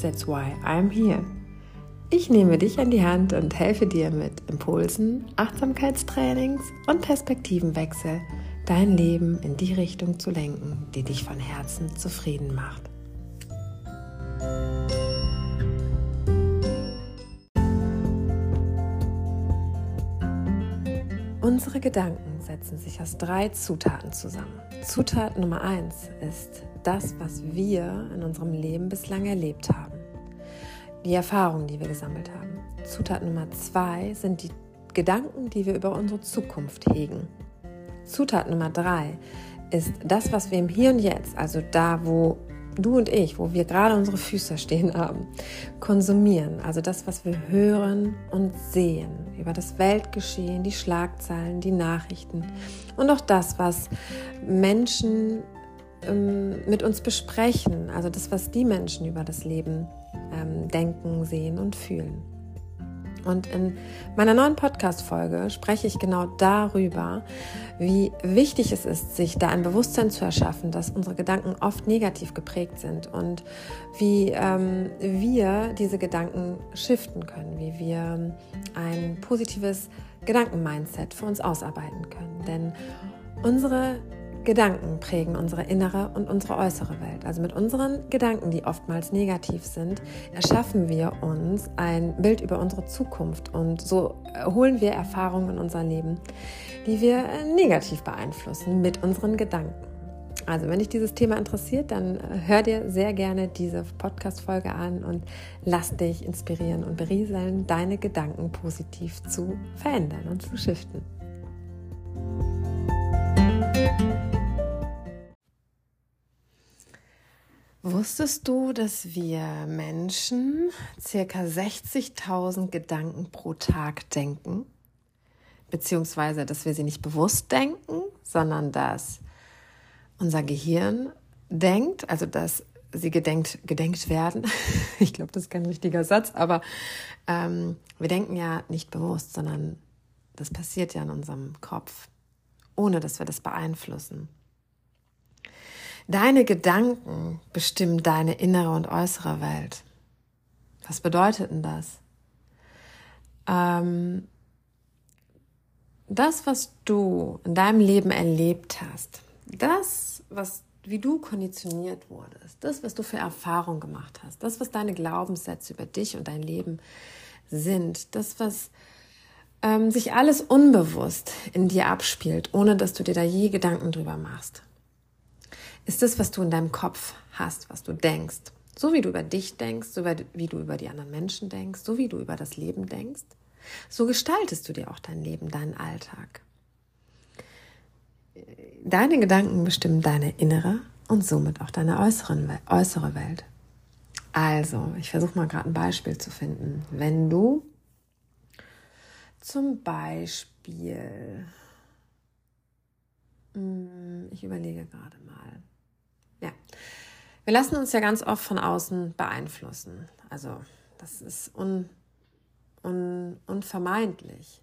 That's why I'm here. Ich nehme dich an die Hand und helfe dir mit Impulsen, Achtsamkeitstrainings und Perspektivenwechsel, dein Leben in die Richtung zu lenken, die dich von Herzen zufrieden macht. Unsere Gedanken setzen sich aus drei Zutaten zusammen. Zutat Nummer eins ist das, was wir in unserem Leben bislang erlebt haben. Die Erfahrungen, die wir gesammelt haben. Zutat Nummer zwei sind die Gedanken, die wir über unsere Zukunft hegen. Zutat Nummer drei ist das, was wir im Hier und Jetzt, also da, wo du und ich, wo wir gerade unsere Füße stehen haben, konsumieren. Also das, was wir hören und sehen über das Weltgeschehen, die Schlagzeilen, die Nachrichten und auch das, was Menschen ähm, mit uns besprechen. Also das, was die Menschen über das Leben ähm, denken, sehen und fühlen. Und in meiner neuen Podcast-Folge spreche ich genau darüber, wie wichtig es ist, sich da ein Bewusstsein zu erschaffen, dass unsere Gedanken oft negativ geprägt sind und wie ähm, wir diese Gedanken shiften können, wie wir ein positives Gedankenmindset für uns ausarbeiten können. Denn unsere Gedanken prägen unsere innere und unsere äußere Welt. Also mit unseren Gedanken, die oftmals negativ sind, erschaffen wir uns ein Bild über unsere Zukunft und so holen wir Erfahrungen in unser Leben, die wir negativ beeinflussen mit unseren Gedanken. Also, wenn dich dieses Thema interessiert, dann hör dir sehr gerne diese Podcast-Folge an und lass dich inspirieren und berieseln, deine Gedanken positiv zu verändern und zu shiften. Wusstest du, dass wir Menschen circa 60.000 Gedanken pro Tag denken? Beziehungsweise, dass wir sie nicht bewusst denken, sondern dass unser Gehirn denkt, also dass sie gedenkt, gedenkt werden. ich glaube, das ist kein richtiger Satz, aber ähm, wir denken ja nicht bewusst, sondern das passiert ja in unserem Kopf, ohne dass wir das beeinflussen. Deine Gedanken bestimmen deine innere und äußere Welt. Was bedeutet denn das? Ähm, das, was du in deinem Leben erlebt hast, das, was, wie du konditioniert wurdest, das, was du für Erfahrungen gemacht hast, das, was deine Glaubenssätze über dich und dein Leben sind, das, was ähm, sich alles unbewusst in dir abspielt, ohne dass du dir da je Gedanken drüber machst ist das, was du in deinem Kopf hast, was du denkst. So wie du über dich denkst, so wie du über die anderen Menschen denkst, so wie du über das Leben denkst, so gestaltest du dir auch dein Leben, deinen Alltag. Deine Gedanken bestimmen deine innere und somit auch deine äußeren, äußere Welt. Also, ich versuche mal gerade ein Beispiel zu finden. Wenn du zum Beispiel, hm, ich überlege gerade mal, ja. Wir lassen uns ja ganz oft von außen beeinflussen. Also das ist un, un, unvermeidlich.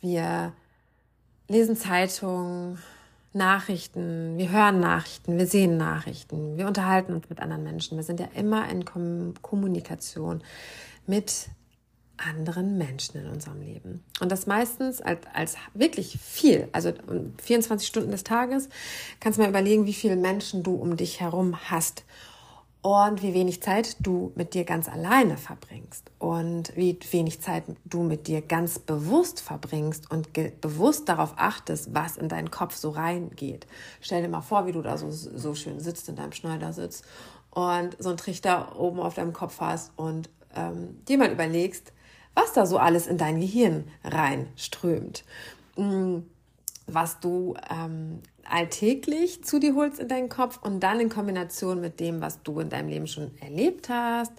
Wir lesen Zeitungen, Nachrichten, wir hören Nachrichten, wir sehen Nachrichten, wir unterhalten uns mit anderen Menschen. Wir sind ja immer in Kommunikation mit anderen Menschen in unserem Leben. Und das meistens als, als wirklich viel, also 24 Stunden des Tages, kannst du mal überlegen, wie viele Menschen du um dich herum hast und wie wenig Zeit du mit dir ganz alleine verbringst und wie wenig Zeit du mit dir ganz bewusst verbringst und bewusst darauf achtest, was in deinen Kopf so reingeht. Stell dir mal vor, wie du da so, so schön sitzt in deinem Schneidersitz und so einen Trichter oben auf deinem Kopf hast und ähm, dir mal überlegst, was da so alles in dein Gehirn reinströmt. Mm, was du ähm, alltäglich zu dir holst in deinen Kopf und dann in Kombination mit dem, was du in deinem Leben schon erlebt hast,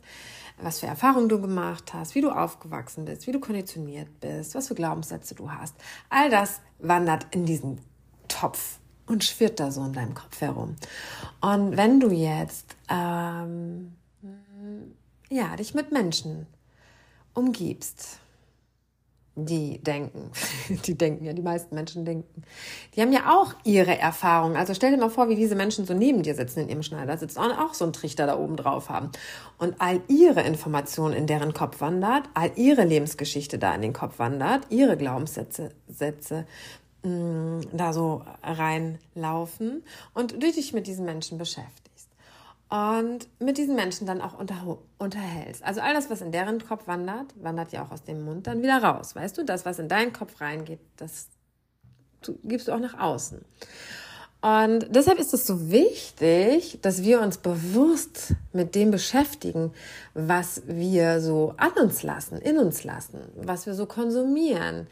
was für Erfahrungen du gemacht hast, wie du aufgewachsen bist, wie du konditioniert bist, was für Glaubenssätze du hast. All das wandert in diesen Topf und schwirrt da so in deinem Kopf herum. Und wenn du jetzt ähm, ja, dich mit Menschen umgibst, die denken, die denken ja, die meisten Menschen denken, die haben ja auch ihre Erfahrungen. Also stell dir mal vor, wie diese Menschen so neben dir sitzen in ihrem Schneider, sitzen und auch so einen Trichter da oben drauf haben. Und all ihre Informationen in deren Kopf wandert, all ihre Lebensgeschichte da in den Kopf wandert, ihre Glaubenssätze, Sätze, mh, mm, da so reinlaufen und du dich mit diesen Menschen beschäftigst und mit diesen Menschen dann auch unter, unterhältst. Also all das, was in deren Kopf wandert, wandert ja auch aus dem Mund dann wieder raus. Weißt du, das, was in deinen Kopf reingeht, das gibst du auch nach außen. Und deshalb ist es so wichtig, dass wir uns bewusst mit dem beschäftigen, was wir so an uns lassen, in uns lassen, was wir so konsumieren,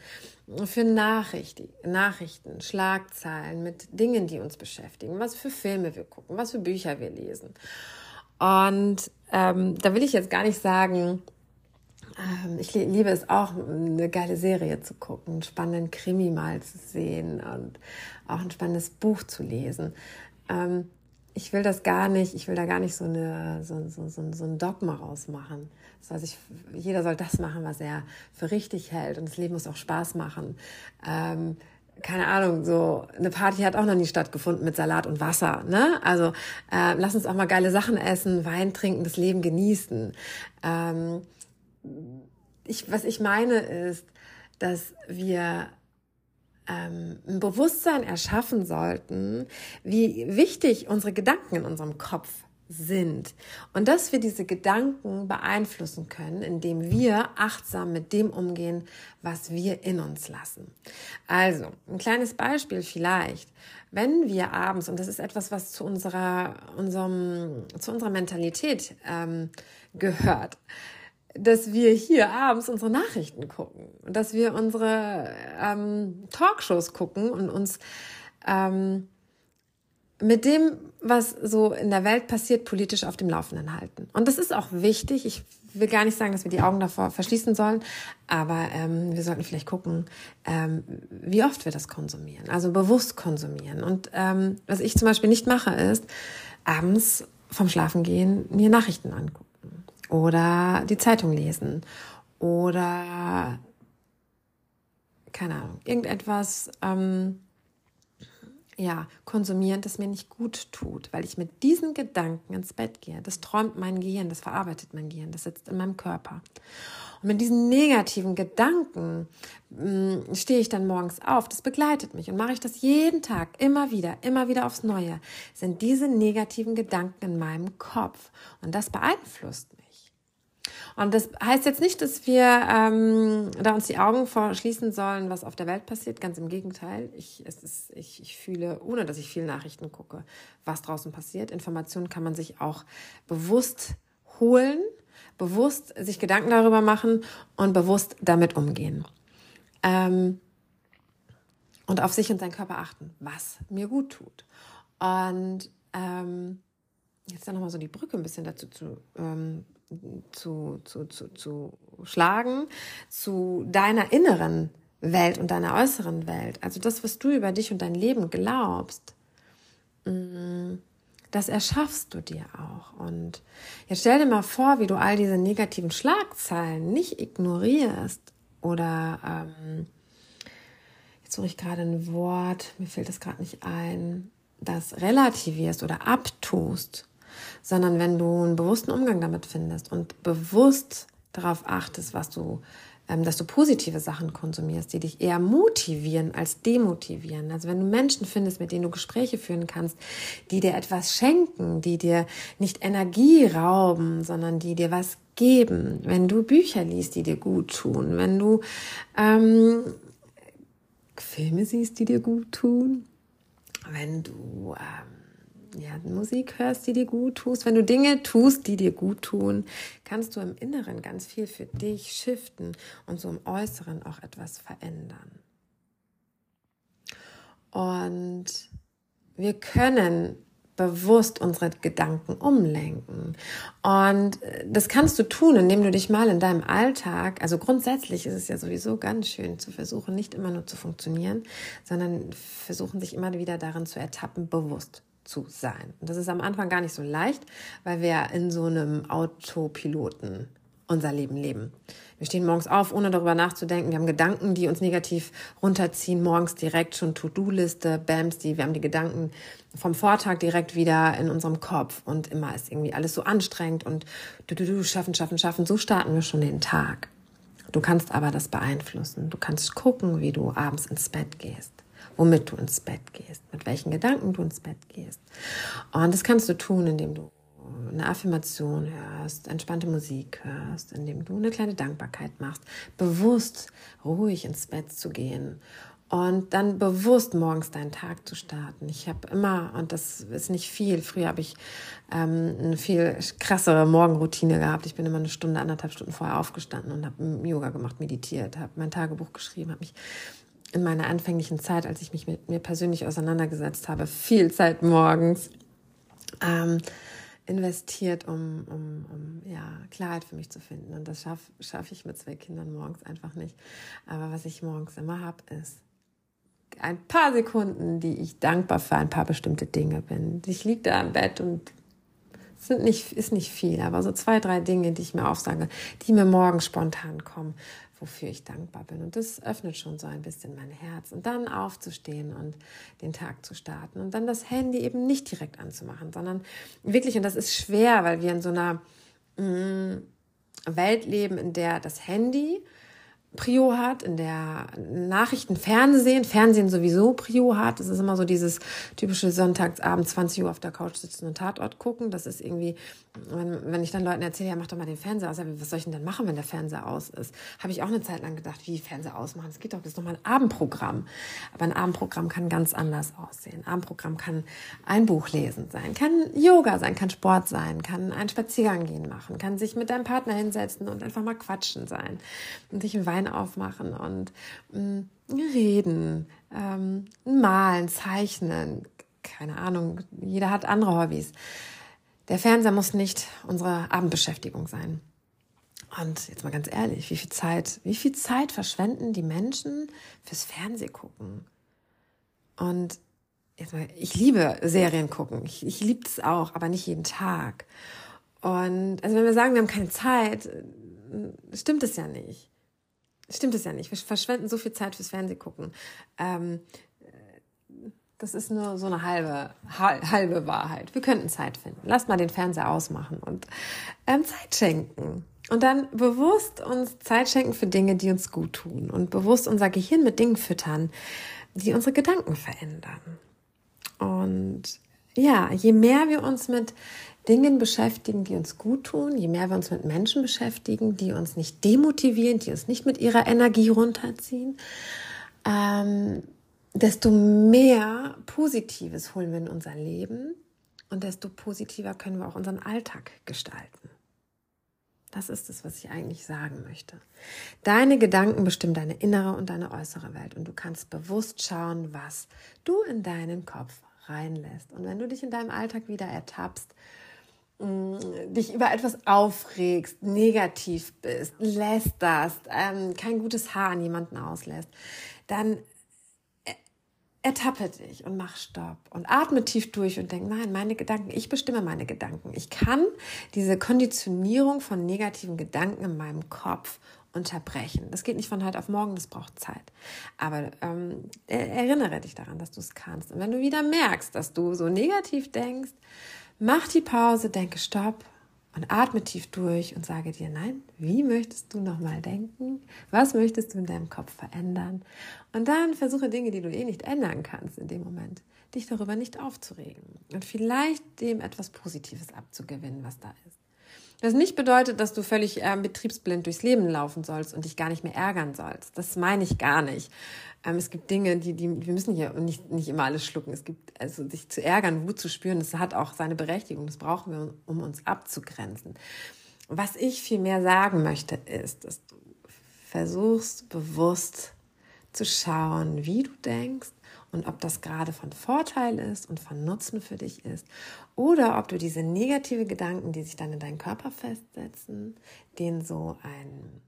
für Nachrichten, Nachrichten, Schlagzeilen mit Dingen, die uns beschäftigen, was für Filme wir gucken, was für Bücher wir lesen. Und ähm, da will ich jetzt gar nicht sagen, ich liebe es auch, eine geile Serie zu gucken, einen spannenden Krimi mal zu sehen und auch ein spannendes Buch zu lesen. Ähm, ich will das gar nicht, ich will da gar nicht so, eine, so, so, so, so ein Dogma rausmachen. Das heißt, ich, jeder soll das machen, was er für richtig hält. Und das Leben muss auch Spaß machen. Ähm, keine Ahnung, so eine Party hat auch noch nie stattgefunden mit Salat und Wasser. Ne? Also äh, lass uns auch mal geile Sachen essen, Wein trinken, das Leben genießen. Ähm, ich, was ich meine ist, dass wir ähm, ein Bewusstsein erschaffen sollten, wie wichtig unsere Gedanken in unserem Kopf sind und dass wir diese Gedanken beeinflussen können, indem wir achtsam mit dem umgehen, was wir in uns lassen. Also, ein kleines Beispiel vielleicht. Wenn wir abends, und das ist etwas, was zu unserer, unserem, zu unserer Mentalität ähm, gehört, dass wir hier abends unsere Nachrichten gucken dass wir unsere ähm, Talkshows gucken und uns ähm, mit dem, was so in der Welt passiert, politisch auf dem Laufenden halten. Und das ist auch wichtig. Ich will gar nicht sagen, dass wir die Augen davor verschließen sollen, aber ähm, wir sollten vielleicht gucken, ähm, wie oft wir das konsumieren. Also bewusst konsumieren. Und ähm, was ich zum Beispiel nicht mache, ist abends vom Schlafengehen mir Nachrichten angucken oder die Zeitung lesen oder keine Ahnung, irgendetwas ähm, ja, konsumieren, das mir nicht gut tut, weil ich mit diesen Gedanken ins Bett gehe. Das träumt mein Gehirn, das verarbeitet mein Gehirn, das sitzt in meinem Körper. Und mit diesen negativen Gedanken mh, mm, stehe ich dann morgens auf. Das begleitet mich und mache ich das jeden Tag, immer wieder, immer wieder aufs Neue. Sind diese negativen Gedanken in meinem Kopf und das beeinflusst mich. Und das heißt jetzt nicht, dass wir ähm, da uns die Augen verschließen sollen, was auf der Welt passiert. Ganz im Gegenteil. Ich, es ist, ich, ich fühle, ohne dass ich viel Nachrichten gucke, was draußen passiert. Informationen kann man sich auch bewusst holen, bewusst sich Gedanken darüber machen und bewusst damit umgehen. Ähm, und auf sich und seinen Körper achten, was mir gut tut. Und ähm, jetzt dann nochmal so die Brücke ein bisschen dazu zu ähm, zu, zu, zu, zu schlagen zu deiner inneren Welt und deiner äußeren Welt. Also das, was du über dich und dein Leben glaubst, mm, das erschaffst du dir auch. Und jetzt stell dir mal vor, wie du all diese negativen Schlagzeilen nicht ignorierst oder ähm, jetzt suche ich gerade ein Wort, mir fällt das gerade nicht ein, das relativierst oder abtust sondern wenn du einen bewussten Umgang damit findest und bewusst darauf achtest, was du, ähm, dass du positive Sachen konsumierst, die dich eher motivieren als demotivieren. Also wenn du Menschen findest, mit denen du Gespräche führen kannst, die dir etwas schenken, die dir nicht Energie rauben, sondern die dir was geben. Wenn du Bücher liest, die dir gut tun, wenn du ähm, Filme siehst, die dir gut tun, wenn du ähm, ja, Musik hörst, die dir gut tust, wenn du Dinge tust, die dir gut tun, kannst du im Inneren ganz viel für dich shiften und so im Äußeren auch etwas verändern. Und wir können bewusst unsere Gedanken umlenken. Und äh, das kannst du tun, indem du dich mal in deinem Alltag, also grundsätzlich ist es ja sowieso ganz schön zu versuchen, nicht immer nur zu funktionieren, sondern versuchen sich immer wieder darin zu ertappen, bewusst zu sein. Und das ist am Anfang gar nicht so leicht, weil wir in so einem Autopiloten unser Leben leben. Wir stehen morgens auf, ohne darüber nachzudenken. Wir haben Gedanken, die uns negativ runterziehen. Morgens direkt schon To-Do-Liste, Bams, die, wir haben die Gedanken vom Vortag direkt wieder in unserem Kopf. Und immer ist irgendwie alles so anstrengend und du, du, du, schaffen, schaffen, schaffen. So starten wir schon den Tag. Du kannst aber das beeinflussen. Du kannst gucken, wie du abends ins Bett gehst womit du ins Bett gehst, mit welchen Gedanken du ins Bett gehst. Und das kannst du tun, indem du eine Affirmation hörst, entspannte Musik hörst, indem du eine kleine Dankbarkeit machst, bewusst ruhig ins Bett zu gehen und dann bewusst morgens deinen Tag zu starten. Ich habe immer, und das ist nicht viel, früher habe ich ähm, eine viel krassere Morgenroutine gehabt. Ich bin immer eine Stunde, anderthalb Stunden vorher aufgestanden und habe Yoga gemacht, meditiert, habe mein Tagebuch geschrieben, habe mich in meiner anfänglichen Zeit, als ich mich mit mir persönlich auseinandergesetzt habe, viel Zeit morgens ähm, investiert, um, um, um ja, Klarheit für mich zu finden. Und das schaffe schaff ich mit zwei Kindern morgens einfach nicht. Aber was ich morgens immer habe, ist ein paar Sekunden, die ich dankbar für ein paar bestimmte Dinge bin. Ich liege da im Bett und es sind nicht, ist nicht viel, aber so zwei, drei Dinge, die ich mir aufsage, die mir morgens spontan kommen wofür ich dankbar bin. Und das öffnet schon so ein bisschen mein Herz. Und dann aufzustehen und den Tag zu starten. Und dann das Handy eben nicht direkt anzumachen, sondern wirklich, und das ist schwer, weil wir in so einer mm, Welt leben, in der das Handy Prio hat, in der Nachrichten Fernsehen, Fernsehen sowieso Prio hat. Das ist immer so dieses typische Sonntagsabend 20 Uhr auf der Couch sitzen und Tatort gucken. Das ist irgendwie, wenn, wenn ich dann Leuten erzähle, ja, mach doch mal den Fernseher aus. Ja, was soll ich denn dann machen, wenn der Fernseher aus ist? Habe ich auch eine Zeit lang gedacht, wie Fernseher ausmachen? Das geht doch, das ist doch mal ein Abendprogramm. Aber ein Abendprogramm kann ganz anders aussehen. Ein Abendprogramm kann ein Buch lesen sein, kann Yoga sein, kann Sport sein, kann einen Spaziergang gehen machen, kann sich mit deinem Partner hinsetzen und einfach mal quatschen sein und sich einen Wein Wein aufmachen und mh, mm, reden, ähm, malen, zeichnen, keine Ahnung, jeder hat andere Hobbys. Der Fernseher muss nicht unsere Abendbeschäftigung sein. Und jetzt mal ganz ehrlich, wie viel Zeit, wie viel Zeit verschwenden die Menschen fürs Fernsehgucken? Und jetzt mal, ich liebe Serien gucken. Ich, ich liebe es auch, aber nicht jeden Tag. Und also wenn wir sagen, wir haben keine Zeit, stimmt es ja nicht. Stimmt es ja nicht. Wir verschwenden so viel Zeit fürs Fernsehgucken. Ähm, das ist nur so eine halbe, halbe Wahrheit. Wir könnten Zeit finden. Lasst mal den Fernseher ausmachen und ähm, Zeit schenken. Und dann bewusst uns Zeit schenken für Dinge, die uns gut tun. Und bewusst unser Gehirn mit Dingen füttern, die unsere Gedanken verändern. Und ja, je mehr wir uns mit Dingen beschäftigen, die uns gut tun, je mehr wir uns mit Menschen beschäftigen, die uns nicht demotivieren, die uns nicht mit ihrer Energie runterziehen, ähm, desto mehr Positives holen wir in unser Leben und desto positiver können wir auch unseren Alltag gestalten. Das ist es, was ich eigentlich sagen möchte. Deine Gedanken bestimmen deine innere und deine äußere Welt und du kannst bewusst schauen, was du in deinen Kopf reinlässt. Und wenn du dich in deinem Alltag wieder ertappst, dich über etwas aufregst, negativ bist, lästerst, ähm, kein gutes Haar an jemanden auslässt, dann ertappe dich und mach Stopp und atme tief durch und denk, nein, meine Gedanken, ich bestimme meine Gedanken. Ich kann diese Konditionierung von negativen Gedanken in meinem Kopf unterbrechen. Das geht nicht von heute auf morgen, das braucht Zeit. Aber ähm, erinnere dich daran, dass du es kannst. Und wenn du wieder merkst, dass du so negativ denkst, Mach die Pause, denke Stopp und atme tief durch und sage dir, nein, wie möchtest du nochmal denken? Was möchtest du in deinem Kopf verändern? Und dann versuche Dinge, die du eh nicht ändern kannst in dem Moment, dich darüber nicht aufzuregen und vielleicht dem etwas Positives abzugewinnen, was da ist. Das nicht bedeutet, dass du völlig äh, betriebsblind durchs Leben laufen sollst und dich gar nicht mehr ärgern sollst. Das meine ich gar nicht. Ähm, es gibt Dinge, die, die, wir müssen hier nicht, nicht immer alles schlucken. Es gibt, also sich zu ärgern, Wut zu spüren, das hat auch seine Berechtigung. Das brauchen wir, um uns abzugrenzen. Was ich viel mehr sagen möchte, ist, dass du versuchst, bewusst zu schauen, wie du denkst und ob das gerade von Vorteil ist und von Nutzen für dich ist. Oder ob du diese negative Gedanken, die sich dann in deinen Körper festsetzen, denen so ein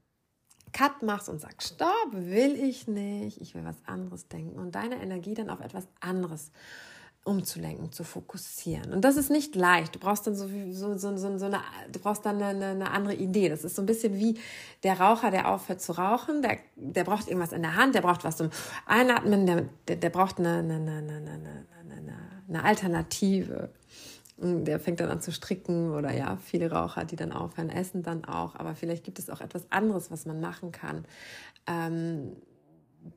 Cut machst und sagst, stopp, will ich nicht, ich will was anderes denken. Und deine Energie dann auf etwas anderes umzulenken, zu fokussieren. Und das ist nicht leicht. Du brauchst dann so, so, so, so, eine, du brauchst dann eine, eine, andere Idee. Das ist so ein bisschen wie der Raucher, der aufhört zu rauchen. Der, der braucht irgendwas in der Hand, der braucht was zum Einatmen, der, der, der braucht eine, eine, eine, eine, eine, eine Alternative. Der fängt dann an zu stricken oder ja, viele Raucher, die dann aufhören, essen dann auch. Aber vielleicht gibt es auch etwas anderes, was man machen kann. Ähm,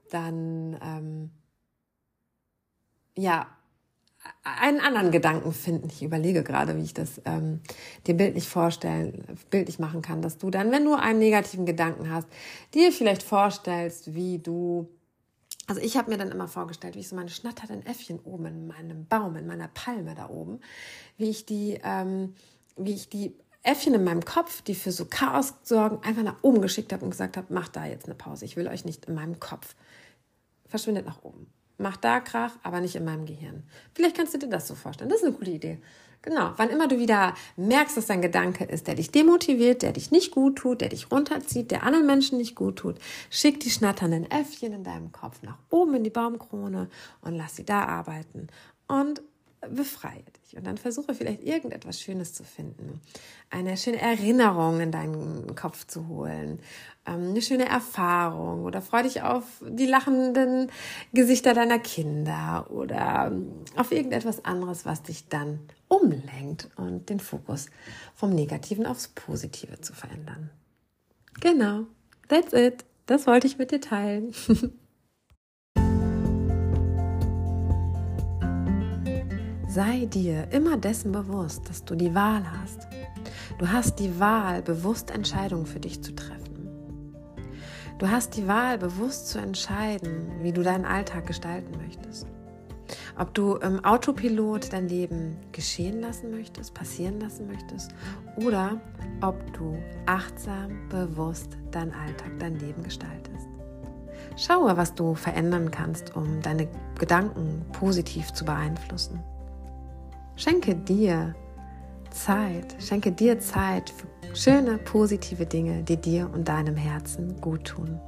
dann, ähm, ja, einen anderen Gedanken finden. Ich überlege gerade, wie ich das ähm, dir bildlich vorstellen, bildlich machen kann, dass du dann, wenn du einen negativen Gedanken hast, dir vielleicht vorstellst, wie du also ich habe mir dann immer vorgestellt, wie ich so meine schnatternden Äffchen oben in meinem Baum, in meiner Palme da oben, wie ich die, ähm, wie ich die Äffchen in meinem Kopf, die für so Chaos sorgen, einfach nach oben geschickt habe und gesagt habe, macht da jetzt eine Pause. Ich will euch nicht in meinem Kopf. Verschwindet nach oben. Macht da Krach, aber nicht in meinem Gehirn. Vielleicht kannst du dir das so vorstellen. Das ist eine gute Idee. Genau. Wann immer du wieder merkst, dass dein Gedanke ist, der dich demotiviert, der dich nicht gut tut, der dich runterzieht, der anderen Menschen nicht gut tut, schick die schnatternden Äffchen in deinem Kopf nach oben in die Baumkrone und lass sie da arbeiten. Und befreie dich. Und dann versuche vielleicht irgendetwas Schönes zu finden. Eine schöne Erinnerung in deinen Kopf zu holen. Ähm, eine schöne Erfahrung oder freue dich auf die lachenden Gesichter deiner Kinder oder ähm, auf irgendetwas anderes, was dich dann umlenkt und den Fokus vom Negativen aufs Positive zu verändern. Genau, that's it. Das wollte ich mit dir teilen. Sei dir immer dessen bewusst, dass du die Wahl hast. Du hast die Wahl, bewusst Entscheidungen für dich zu treffen. Du hast die Wahl, bewusst zu entscheiden, wie du deinen Alltag gestalten möchtest. Ob du im Autopilot dein Leben geschehen lassen möchtest, passieren lassen möchtest oder ob du achtsam, bewusst deinen Alltag, dein Leben gestaltest. Schaue, was du verändern kannst, um deine Gedanken positiv zu beeinflussen. Schenke dir Zeit, schenke dir Zeit für schöne, positive Dinge, die dir und deinem Herzen gut tun.